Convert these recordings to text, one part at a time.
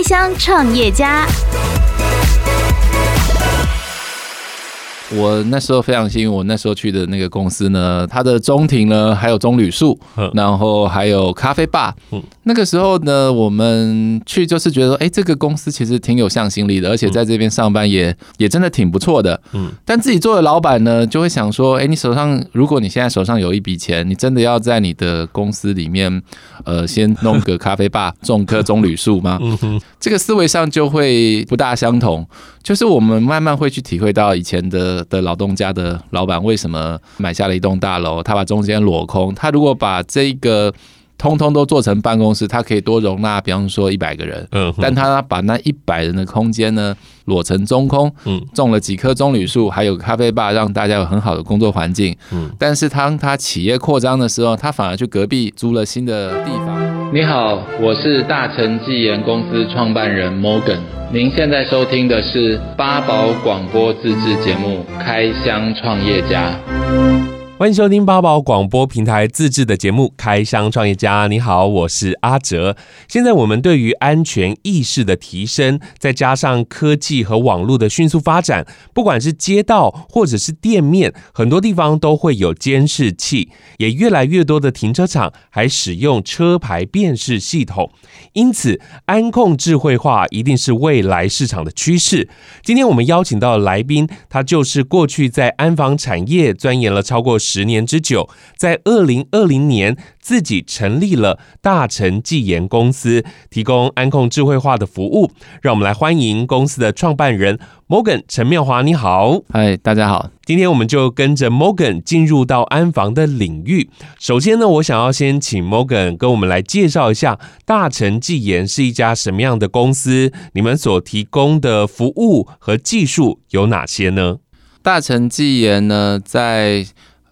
开箱创业家。我那时候非常幸运，我那时候去的那个公司呢，它的中庭呢还有棕榈树，然后还有咖啡吧。那个时候呢，我们去就是觉得说，哎，这个公司其实挺有向心力的，而且在这边上班也也真的挺不错的。嗯。但自己做的老板呢，就会想说，哎，你手上如果你现在手上有一笔钱，你真的要在你的公司里面，呃，先弄个咖啡吧，种棵棕榈树吗？嗯这个思维上就会不大相同。就是我们慢慢会去体会到以前的的劳动家的老板为什么买下了一栋大楼，他把中间裸空，他如果把这个通通都做成办公室，他可以多容纳，比方说一百个人，嗯，但他把那一百人的空间呢裸成中空，嗯，种了几棵棕榈树，还有咖啡吧，让大家有很好的工作环境，嗯，但是当他企业扩张的时候，他反而去隔壁租了新的地方。你好，我是大成技研公司创办人 Morgan。您现在收听的是八宝广播自制节目《开箱创业家》。欢迎收听八宝广播平台自制的节目《开箱创业家》。你好，我是阿哲。现在我们对于安全意识的提升，再加上科技和网络的迅速发展，不管是街道或者是店面，很多地方都会有监视器，也越来越多的停车场还使用车牌辨识系统。因此，安控智慧化一定是未来市场的趋势。今天我们邀请到的来宾，他就是过去在安防产业钻研了超过十年之久，在二零二零年自己成立了大成技研公司，提供安控智慧化的服务。让我们来欢迎公司的创办人 Morgan 陈妙华。你好，嗨，大家好。今天我们就跟着 Morgan 进入到安防的领域。首先呢，我想要先请 Morgan 跟我们来介绍一下大成技研是一家什么样的公司，你们所提供的服务和技术有哪些呢？大成技研呢，在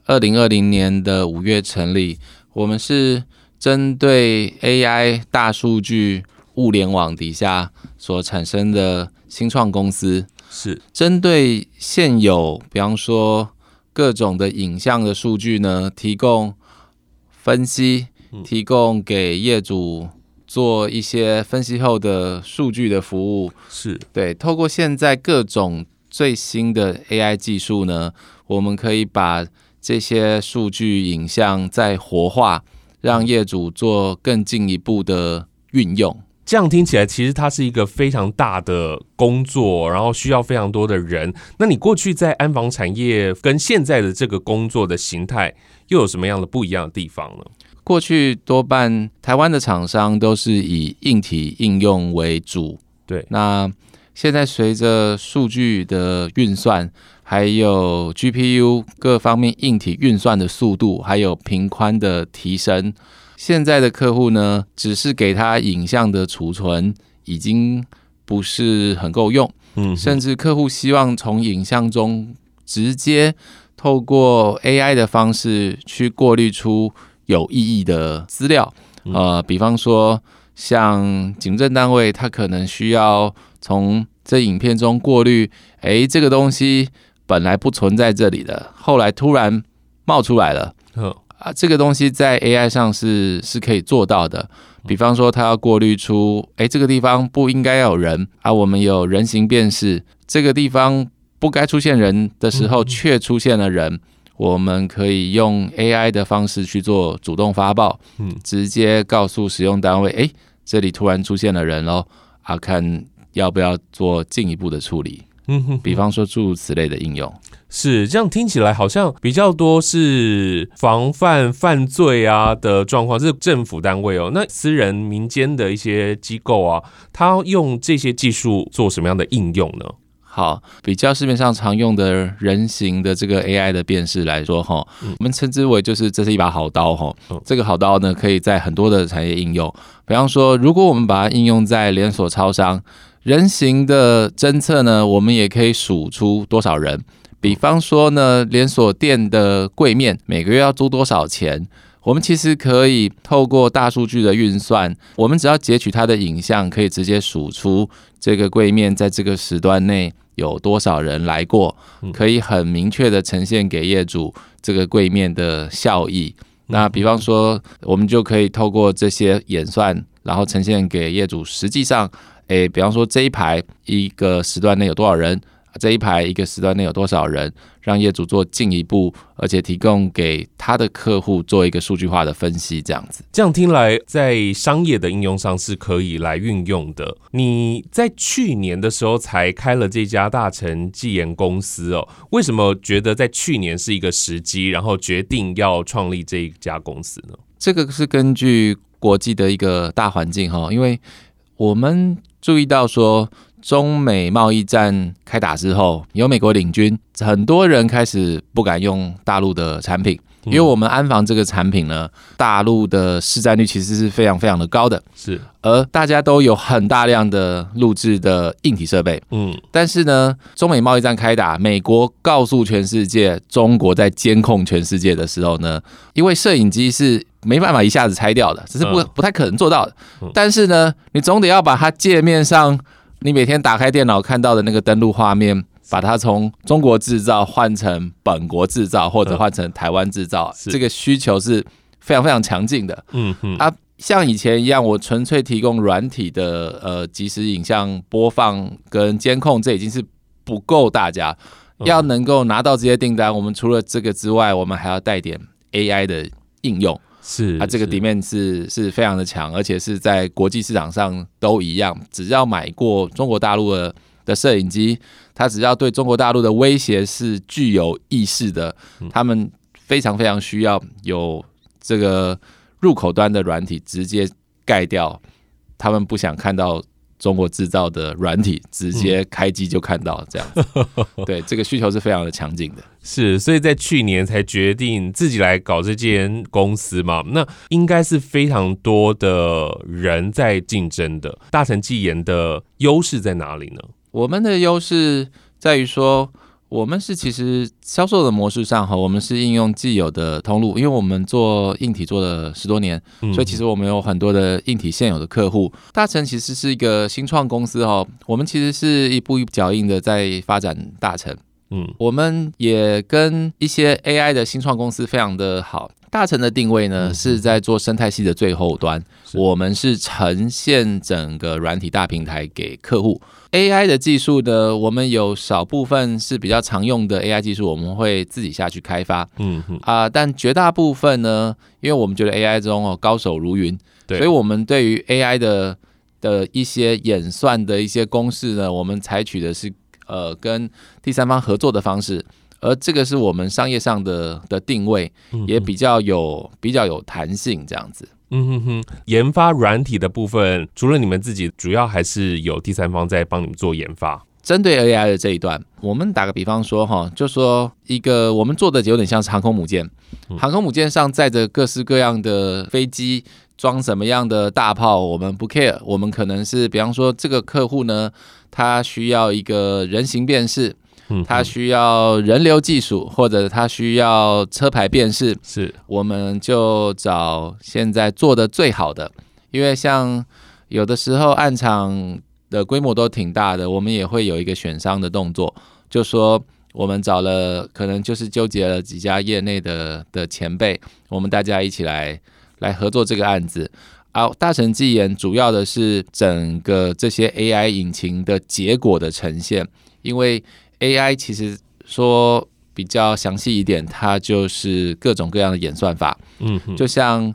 二零二零年的五月成立，我们是针对 AI 大数据物联网底下所产生的新创公司，是。针对现有，比方说各种的影像的数据呢，提供分析，提供给业主做一些分析后的数据的服务，是。对。透过现在各种最新的 AI 技术呢，我们可以把这些数据影像再活化，让业主做更进一步的运用。这样听起来，其实它是一个非常大的工作，然后需要非常多的人。那你过去在安防产业跟现在的这个工作的形态，又有什么样的不一样的地方呢？过去多半台湾的厂商都是以硬体应用为主，对。那现在随着数据的运算，还有 GPU 各方面硬体运算的速度，还有频宽的提升，现在的客户呢，只是给他影像的储存已经不是很够用，嗯，甚至客户希望从影像中直接透过 AI 的方式去过滤出有意义的资料，呃，比方说像警政单位，他可能需要从这影片中过滤，诶，这个东西。本来不存在这里的，后来突然冒出来了。啊，这个东西在 AI 上是是可以做到的。比方说，它要过滤出，哎，这个地方不应该要有人啊。我们有人形辨识，这个地方不该出现人的时候却出现了人，我们可以用 AI 的方式去做主动发报，嗯直接告诉使用单位，哎，这里突然出现了人喽，啊，看要不要做进一步的处理。嗯哼，比方说诸如此类的应用，是这样听起来好像比较多是防范犯罪啊的状况，是政府单位哦。那私人民间的一些机构啊，他用这些技术做什么样的应用呢？好，比较市面上常用的人形的这个 AI 的辨识来说，哈，我们称之为就是这是一把好刀，哈。这个好刀呢，可以在很多的产业应用。比方说，如果我们把它应用在连锁超商。人形的侦测呢，我们也可以数出多少人。比方说呢，连锁店的柜面每个月要租多少钱，我们其实可以透过大数据的运算，我们只要截取它的影像，可以直接数出这个柜面在这个时段内有多少人来过，可以很明确的呈现给业主这个柜面的效益。那比方说，我们就可以透过这些演算，然后呈现给业主。实际上，诶，比方说这一排一个时段内有多少人？这一排一个时段内有多少人，让业主做进一步，而且提供给他的客户做一个数据化的分析，这样子。这样听来，在商业的应用上是可以来运用的。你在去年的时候才开了这家大成纪研公司哦，为什么觉得在去年是一个时机，然后决定要创立这一家公司呢？这个是根据国际的一个大环境哈，因为我们注意到说。中美贸易战开打之后，有美国领军，很多人开始不敢用大陆的产品，因为我们安防这个产品呢，大陆的市占率其实是非常非常的高的，是，而大家都有很大量的录制的硬体设备，嗯，但是呢，中美贸易战开打，美国告诉全世界中国在监控全世界的时候呢，因为摄影机是没办法一下子拆掉的，只是不不太可能做到的，但是呢，你总得要把它界面上。你每天打开电脑看到的那个登录画面，把它从中国制造换成本国制造，或者换成台湾制造，这个需求是非常非常强劲的。嗯嗯啊，像以前一样，我纯粹提供软体的呃即时影像播放跟监控，这已经是不够大家要能够拿到这些订单。我们除了这个之外，我们还要带点 AI 的应用。是，它这个底面是是非常的强，而且是在国际市场上都一样。只要买过中国大陆的的摄影机，它只要对中国大陆的威胁是具有意识的，他们非常非常需要有这个入口端的软体直接盖掉，他们不想看到。中国制造的软体直接开机就看到这样子，对，这个需求是非常的强劲的。是，所以在去年才决定自己来搞这间公司嘛。那应该是非常多的人在竞争的。大成技研的优势在哪里呢？我们的优势在于说。我们是其实销售的模式上哈，我们是应用既有的通路，因为我们做硬体做了十多年，所以其实我们有很多的硬体现有的客户。大成其实是一个新创公司哈，我们其实是一步一脚印的在发展大成。嗯，我们也跟一些 AI 的新创公司非常的好。大成的定位呢是在做生态系的最后端，我们是呈现整个软体大平台给客户。AI 的技术呢，我们有少部分是比较常用的 AI 技术，我们会自己下去开发。嗯嗯啊，但绝大部分呢，因为我们觉得 AI 中哦高手如云，所以我们对于 AI 的的一些演算的一些公式呢，我们采取的是呃跟第三方合作的方式，而这个是我们商业上的的定位，也比较有比较有弹性这样子。嗯哼哼，研发软体的部分，除了你们自己，主要还是有第三方在帮你们做研发。针对 AI 的这一段，我们打个比方说哈，就说一个我们做的有点像是航空母舰，航空母舰上载着各式各样的飞机，装什么样的大炮，我们不 care。我们可能是比方说这个客户呢，他需要一个人形辨识。它需要人流技术，或者它需要车牌辨识，是，我们就找现在做的最好的。因为像有的时候案场的规模都挺大的，我们也会有一个选商的动作，就说我们找了，可能就是纠结了几家业内的的前辈，我们大家一起来来合作这个案子。啊，大成技研主要的是整个这些 AI 引擎的结果的呈现，因为。AI 其实说比较详细一点，它就是各种各样的演算法。嗯，就像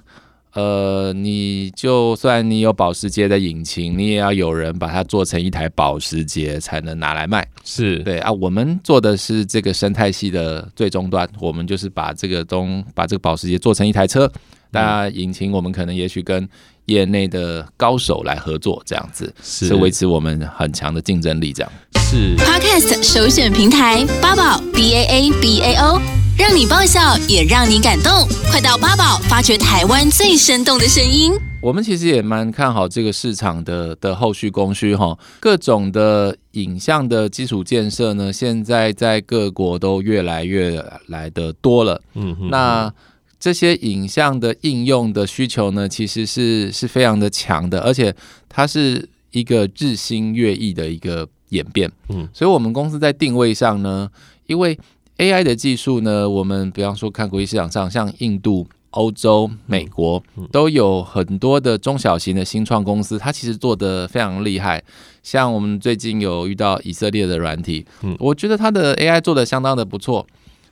呃，你就算你有保时捷的引擎，你也要有人把它做成一台保时捷才能拿来卖。是对啊，我们做的是这个生态系的最终端，我们就是把这个东把这个保时捷做成一台车。那引擎我们可能也许跟业内的高手来合作，这样子是维持我们很强的竞争力。这样是 Podcast 首选平台八宝 B A A B A O，让你爆笑也让你感动，快到八宝发掘台湾最生动的声音。我们其实也蛮看好这个市场的的后续供需哈，各种的影像的基础建设呢，现在在各国都越来越来的多了。嗯哼，那。这些影像的应用的需求呢，其实是是非常的强的，而且它是一个日新月异的一个演变。嗯，所以我们公司在定位上呢，因为 AI 的技术呢，我们比方说看国际市场上，像印度欧洲、美国都有很多的中小型的新创公司，它其实做的非常厉害。像我们最近有遇到以色列的软体，我觉得它的 AI 做的相当的不错，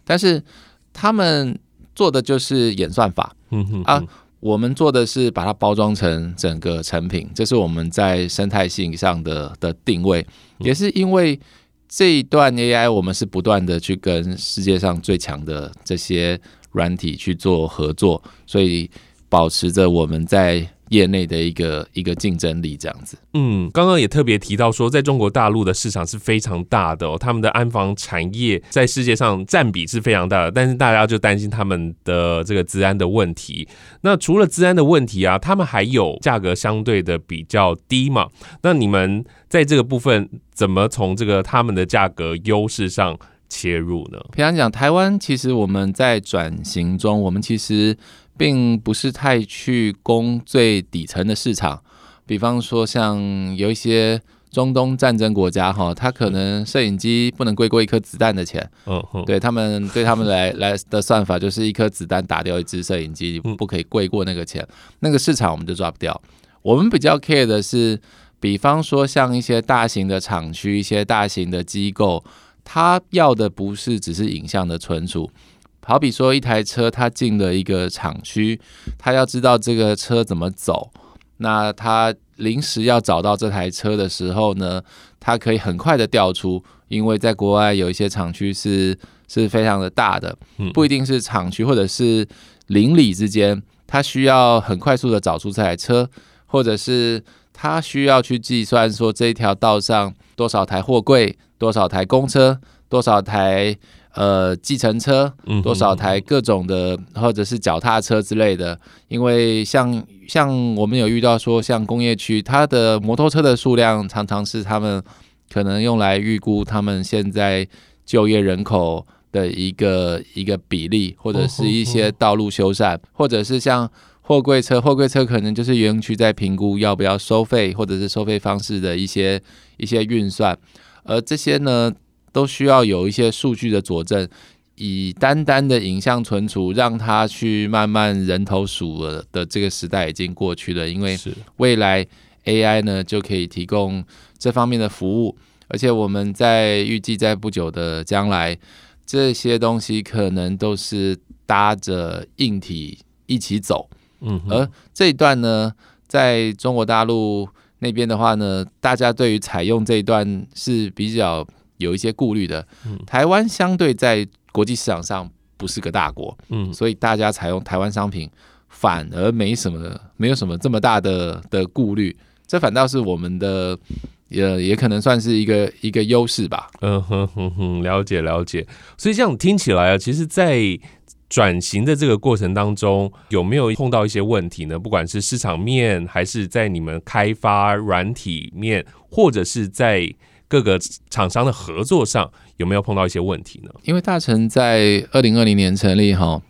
但是他们做的就是演算法，啊，我们做的是把它包装成整个成品，这是我们在生态性上的的定位，也是因为。这一段 AI，我们是不断的去跟世界上最强的这些软体去做合作，所以保持着我们在业内的一个一个竞争力，这样子。嗯，刚刚也特别提到说，在中国大陆的市场是非常大的哦，他们的安防产业在世界上占比是非常大的，但是大家就担心他们的这个治安的问题。那除了治安的问题啊，他们还有价格相对的比较低嘛？那你们在这个部分怎么从这个他们的价格优势上切入呢？平常讲，台湾其实我们在转型中，我们其实。并不是太去攻最底层的市场，比方说像有一些中东战争国家哈，他可能摄影机不能贵过一颗子弹的钱。嗯嗯，对他们对他们来 来的算法就是一颗子弹打掉一只摄影机，不可以贵过那个钱。那个市场我们就抓不掉。我们比较 care 的是，比方说像一些大型的厂区、一些大型的机构，他要的不是只是影像的存储。好比说，一台车它进了一个厂区，它要知道这个车怎么走。那它临时要找到这台车的时候呢，它可以很快的调出，因为在国外有一些厂区是是非常的大的，不一定是厂区或者是邻里之间，它需要很快速的找出这台车，或者是他需要去计算说这一条道上多少台货柜、多少台公车、多少台。呃，计程车多少台各种的，或者是脚踏车之类的，因为像像我们有遇到说，像工业区，它的摩托车的数量常常是他们可能用来预估他们现在就业人口的一个一个比例，或者是一些道路修缮，或者是像货柜车，货柜车可能就是园区在评估要不要收费，或者是收费方式的一些一些运算，而这些呢，都需要有一些数据的佐证，以单单的影像存储，让它去慢慢人头数了的这个时代已经过去了。因为未来 AI 呢就可以提供这方面的服务，而且我们在预计在不久的将来，这些东西可能都是搭着硬体一起走。嗯，而这一段呢，在中国大陆那边的话呢，大家对于采用这一段是比较。有一些顾虑的，台湾相对在国际市场上不是个大国，嗯，所以大家采用台湾商品反而没什么，没有什么这么大的的顾虑，这反倒是我们的，也也可能算是一个一个优势吧。嗯哼哼哼，了解了解。所以这样听起来啊，其实，在转型的这个过程当中，有没有碰到一些问题呢？不管是市场面，还是在你们开发软体面，或者是在各个厂商的合作上有没有碰到一些问题呢？因为大成在二零二零年成立哈，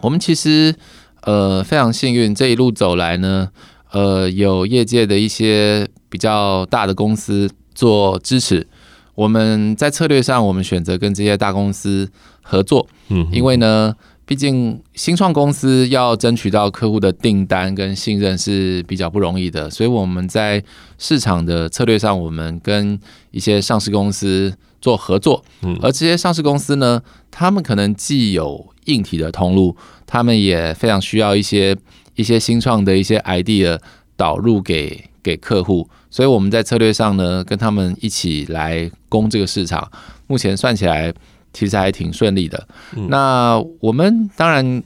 我们其实呃非常幸运，这一路走来呢，呃有业界的一些比较大的公司做支持。我们在策略上，我们选择跟这些大公司合作，嗯，因为呢。毕竟新创公司要争取到客户的订单跟信任是比较不容易的，所以我们在市场的策略上，我们跟一些上市公司做合作。嗯，而这些上市公司呢，他们可能既有硬体的通路，他们也非常需要一些一些新创的一些 idea 导入给给客户，所以我们在策略上呢，跟他们一起来攻这个市场。目前算起来。其实还挺顺利的。那我们当然，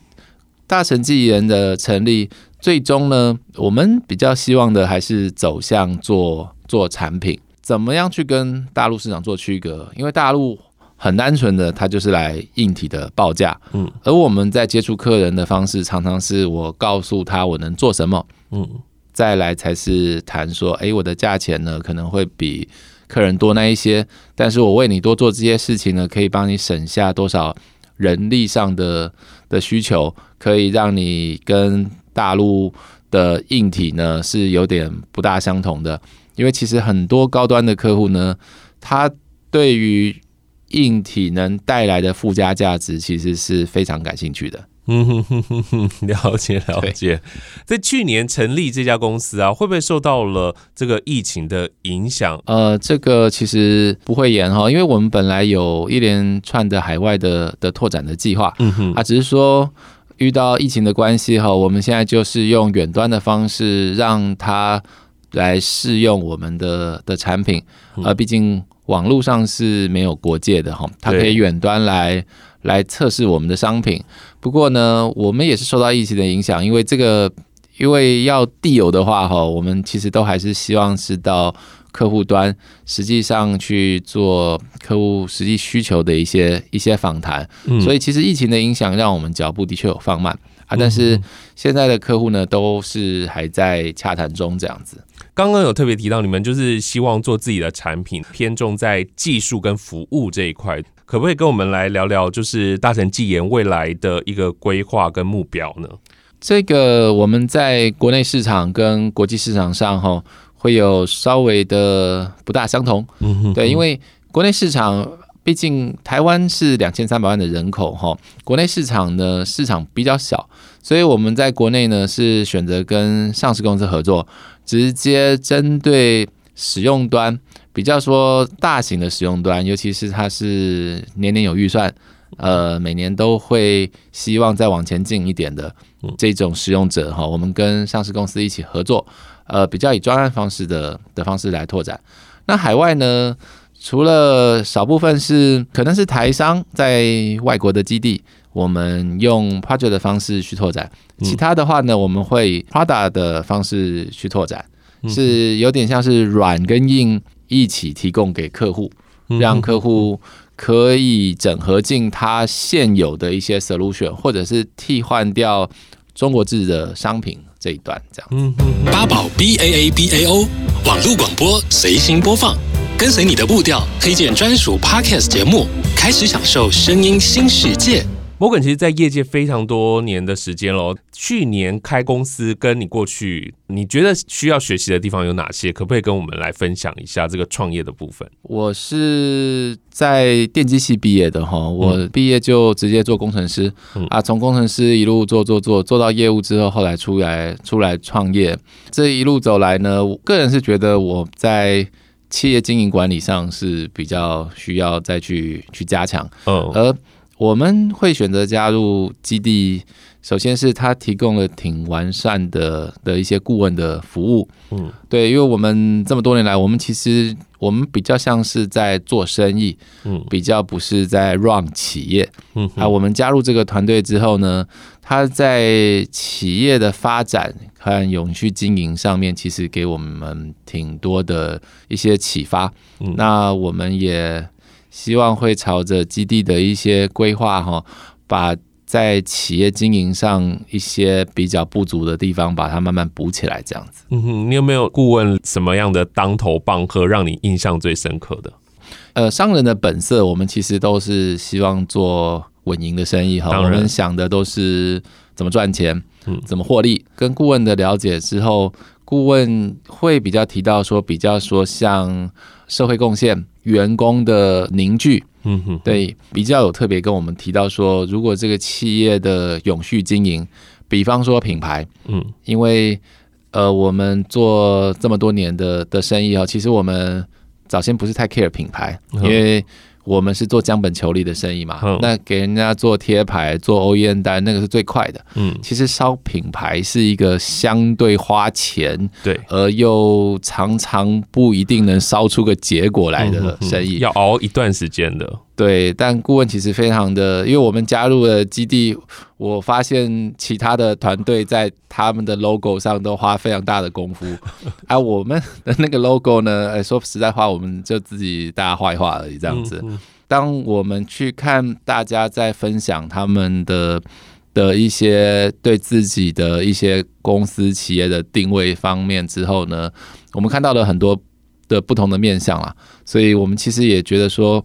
大成记忆人的成立，最终呢，我们比较希望的还是走向做做产品，怎么样去跟大陆市场做区隔？因为大陆很单纯的，它就是来硬体的报价，嗯，而我们在接触客人的方式，常常是我告诉他我能做什么，嗯，再来才是谈说，哎，我的价钱呢可能会比。客人多那一些，但是我为你多做这些事情呢，可以帮你省下多少人力上的的需求，可以让你跟大陆的硬体呢是有点不大相同的。因为其实很多高端的客户呢，他对于硬体能带来的附加价值其实是非常感兴趣的。嗯哼哼哼哼，了解了解。在去年成立这家公司啊，会不会受到了这个疫情的影响？呃，这个其实不会延哈，因为我们本来有一连串的海外的的拓展的计划，嗯哼，啊，只是说遇到疫情的关系哈，我们现在就是用远端的方式让它来试用我们的的产品，呃，毕竟网络上是没有国界的哈，它可以远端来。来测试我们的商品，不过呢，我们也是受到疫情的影响，因为这个，因为要地邮的话，哈，我们其实都还是希望是到客户端，实际上去做客户实际需求的一些一些访谈，嗯，所以其实疫情的影响让我们脚步的确有放慢啊，但是现在的客户呢，都是还在洽谈中这样子。刚刚有特别提到，你们就是希望做自己的产品，偏重在技术跟服务这一块。可不可以跟我们来聊聊，就是大成技研未来的一个规划跟目标呢？这个我们在国内市场跟国际市场上哈，会有稍微的不大相同。嗯哼，对，因为国内市场毕竟台湾是两千三百万的人口哈，国内市场呢市场比较小，所以我们在国内呢是选择跟上市公司合作，直接针对使用端。比较说大型的使用端，尤其是它是年年有预算，呃，每年都会希望再往前进一点的这种使用者哈，我们跟上市公司一起合作，呃，比较以专案方式的的方式来拓展。那海外呢，除了少部分是可能是台商在外国的基地，我们用 project 的方式去拓展，其他的话呢，我们会以 product 的方式去拓展，是有点像是软跟硬。一起提供给客户，让客户可以整合进他现有的一些 solution，或者是替换掉中国制的商品这一段，这样。八宝 B A A B A O 网络广播随心播放，跟随你的步调，推荐专属 Podcast 节目，开始享受声音新世界。摩根其实，在业界非常多年的时间喽。去年开公司，跟你过去，你觉得需要学习的地方有哪些？可不可以跟我们来分享一下这个创业的部分？我是在电机系毕业的哈，我毕业就直接做工程师啊，从工程师一路做做做做到业务之后，后来出来出来创业。这一路走来呢，我个人是觉得我在企业经营管理上是比较需要再去去加强，嗯，而。我们会选择加入基地，首先是他提供了挺完善的的一些顾问的服务，嗯，对，因为我们这么多年来，我们其实我们比较像是在做生意，嗯，比较不是在 run 企业，嗯，啊，我们加入这个团队之后呢，他在企业的发展和永续经营上面，其实给我们挺多的一些启发，嗯，那我们也。希望会朝着基地的一些规划哈，把在企业经营上一些比较不足的地方，把它慢慢补起来，这样子。嗯哼，你有没有顾问什么样的当头棒喝，让你印象最深刻的？呃，商人的本色，我们其实都是希望做稳赢的生意哈。我们想的都是怎么赚钱，嗯，怎么获利。跟顾问的了解之后，顾问会比较提到说，比较说像社会贡献。员工的凝聚，嗯哼，对，比较有特别跟我们提到说，如果这个企业的永续经营，比方说品牌，嗯，因为呃，我们做这么多年的的生意啊，其实我们早先不是太 care 品牌，因为。我们是做江本求利的生意嘛，嗯、那给人家做贴牌、做 OEM 单，那个是最快的。嗯，其实烧品牌是一个相对花钱，对，而又常常不一定能烧出个结果来的生意，嗯。嗯、要熬一段时间的。对，但顾问其实非常的，因为我们加入了基地，我发现其他的团队在他们的 logo 上都花非常大的功夫，而、啊、我们的那个 logo 呢，哎说实在话，我们就自己大家画一画而已，这样子。嗯嗯、当我们去看大家在分享他们的的一些对自己的一些公司企业的定位方面之后呢，我们看到了很多的不同的面向啦，所以我们其实也觉得说。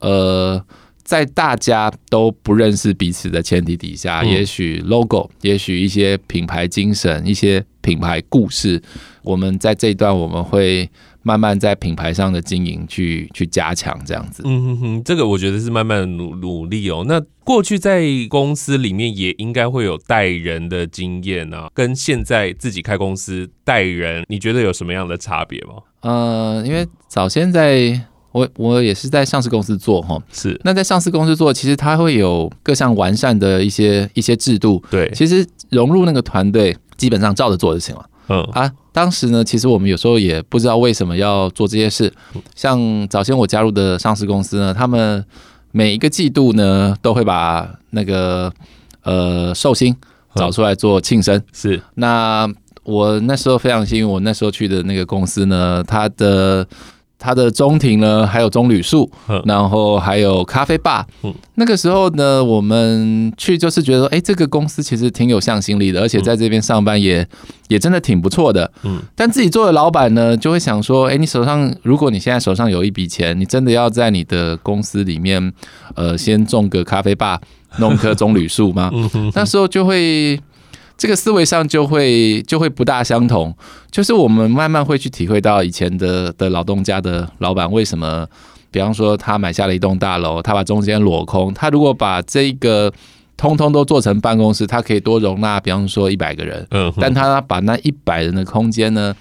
呃，在大家都不认识彼此的前提底下，嗯、也许 logo，也许一些品牌精神，一些品牌故事，我们在这一段我们会慢慢在品牌上的经营去去加强这样子。嗯哼哼，这个我觉得是慢慢努努力哦。那过去在公司里面也应该会有带人的经验啊，跟现在自己开公司带人，你觉得有什么样的差别吗？呃，因为早先在我我也是在上市公司做哈，是那在上市公司做，其实它会有各项完善的一些一些制度，对，其实融入那个团队，基本上照着做就行了。嗯啊，当时呢，其实我们有时候也不知道为什么要做这些事。像早先我加入的上市公司呢，他们每一个季度呢，都会把那个呃寿星找出来做庆生。是，那我那时候非常幸运，我那时候去的那个公司呢，它的。它的中庭呢，还有棕榈树，然后还有咖啡吧。那个时候呢，我们去就是觉得，哎，这个公司其实挺有向心力的，而且在这边上班也也真的挺不错的。嗯，但自己做的老板呢，就会想说，哎，你手上如果你现在手上有一笔钱，你真的要在你的公司里面，呃，先种个咖啡吧，弄棵棕榈树吗？那时候就会。这个思维上就会就会不大相同，就是我们慢慢会去体会到以前的的劳动家的老板为什么，比方说他买下了一栋大楼，他把中间裸空，他如果把这个通通都做成办公室，他可以多容纳，比方说一百个人，嗯，但他把那一百人的空间呢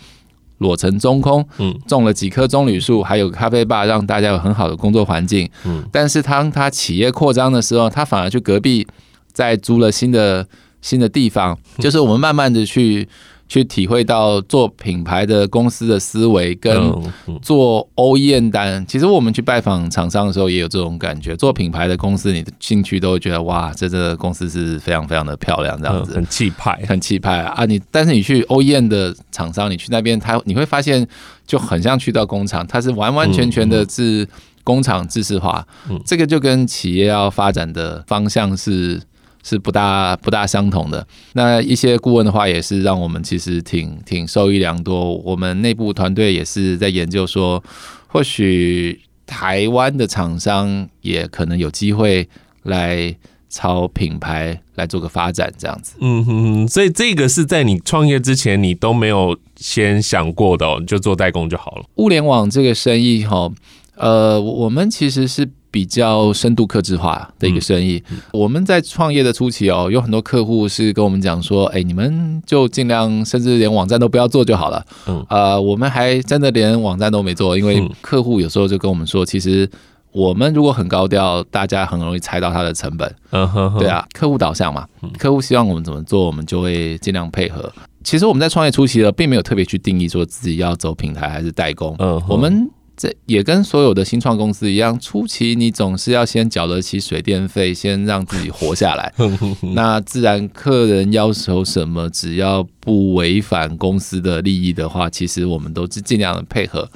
裸成中空，嗯，种了几棵棕榈树，还有咖啡吧，让大家有很好的工作环境，嗯，但是当他企业扩张的时候，他反而去隔壁再租了新的。新的地方，就是我们慢慢的去去体会到做品牌的公司的思维，跟做 OEM 单。其实我们去拜访厂商的时候，也有这种感觉。做品牌的公司，你的进去都会觉得哇，这这个公司是非常非常的漂亮，这样子，很气派，很气派啊！你但是你去 OEM 的厂商，你去那边，他你会发现就很像去到工厂，它是完完全全的是工厂制式化。这个就跟企业要发展的方向是。是不大不大相同的。那一些顾问的话，也是让我们其实挺挺受益良多。我们内部团队也是在研究说，或许台湾的厂商也可能有机会来朝品牌来做个发展，这样子。嗯哼哼，所以这个是在你创业之前，你都没有先想过的哦，你就做代工就好了。物联网这个生意，哈，呃，我们其实是。比较深度客制化的一个生意。我们在创业的初期哦，有很多客户是跟我们讲说：“哎，你们就尽量，甚至连网站都不要做就好了。”嗯，呃，我们还真的连网站都没做，因为客户有时候就跟我们说：“其实我们如果很高调，大家很容易猜到它的成本。”嗯哼，对啊，客户导向嘛，客户希望我们怎么做，我们就会尽量配合。其实我们在创业初期呢，并没有特别去定义说自己要走平台还是代工。嗯，我们。这也跟所有的新创公司一样，初期你总是要先缴得起水电费，先让自己活下来。那自然客人要求什么，只要不违反公司的利益的话，其实我们都是尽量的配合。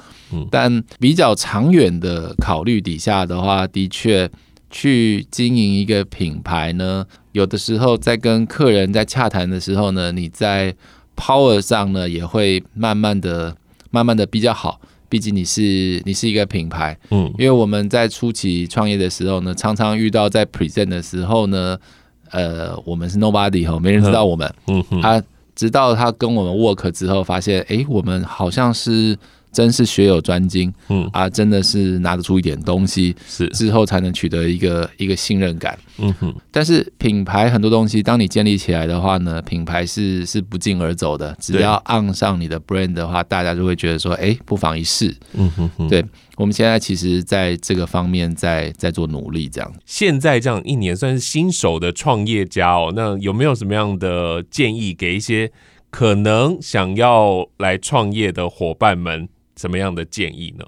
但比较长远的考虑底下的话，的确去经营一个品牌呢，有的时候在跟客人在洽谈的时候呢，你在 power 上呢也会慢慢的、慢慢的比较好。毕竟你是你是一个品牌，嗯，因为我们在初期创业的时候呢，常常遇到在 present 的时候呢，呃，我们是 nobody 哈，没人知道我们，嗯哼，他直到他跟我们 work 之后，发现，哎，我们好像是。真是学有专精，嗯啊，真的是拿得出一点东西，是之后才能取得一个一个信任感，嗯哼。但是品牌很多东西，当你建立起来的话呢，品牌是是不胫而走的。只要按上你的 brand 的话，大家就会觉得说，哎，不妨一试，嗯哼哼。对，我们现在其实在这个方面在在做努力，这样。现在这样一年算是新手的创业家哦，那有没有什么样的建议给一些可能想要来创业的伙伴们？什么样的建议呢？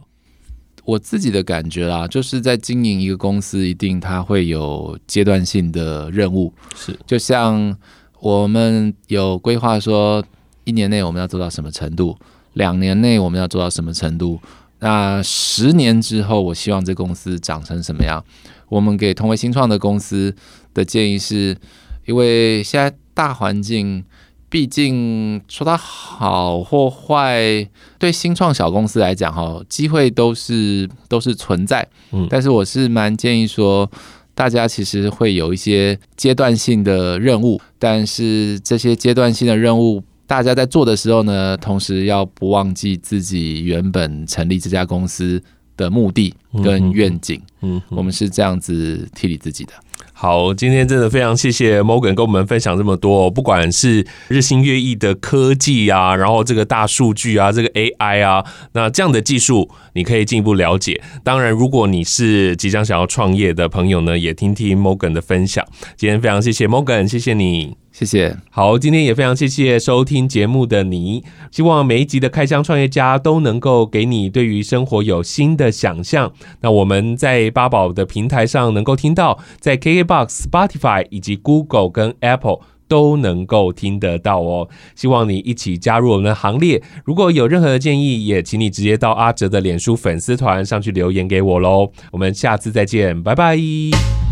我自己的感觉啦，就是在经营一个公司，一定它会有阶段性的任务。是，就像我们有规划说，一年内我们要做到什么程度，两年内我们要做到什么程度，那十年之后，我希望这公司长成什么样？我们给同为新创的公司的建议是，因为现在大环境。毕竟说它好或坏，对新创小公司来讲，哈，机会都是都是存在。嗯，但是我是蛮建议说，大家其实会有一些阶段性的任务，但是这些阶段性的任务大家在做的时候呢，同时要不忘记自己原本成立这家公司的目的跟愿景。嗯，我们是这样子替理自己的。好，今天真的非常谢谢 Morgan 跟我们分享这么多，不管是日新月异的科技啊，然后这个大数据啊，这个 AI 啊，那这样的技术你可以进一步了解。当然，如果你是即将想要创业的朋友呢，也听听 Morgan 的分享。今天非常谢谢 Morgan，谢谢你。谢谢。好，今天也非常谢谢收听节目的你。希望每一集的开箱创业家都能够给你对于生活有新的想象。那我们在八宝的平台上能够听到，在 KKBOX、Spotify 以及 Google 跟 Apple 都能够听得到哦。希望你一起加入我们的行列。如果有任何的建议，也请你直接到阿哲的脸书粉丝团上去留言给我喽。我们下次再见，拜拜。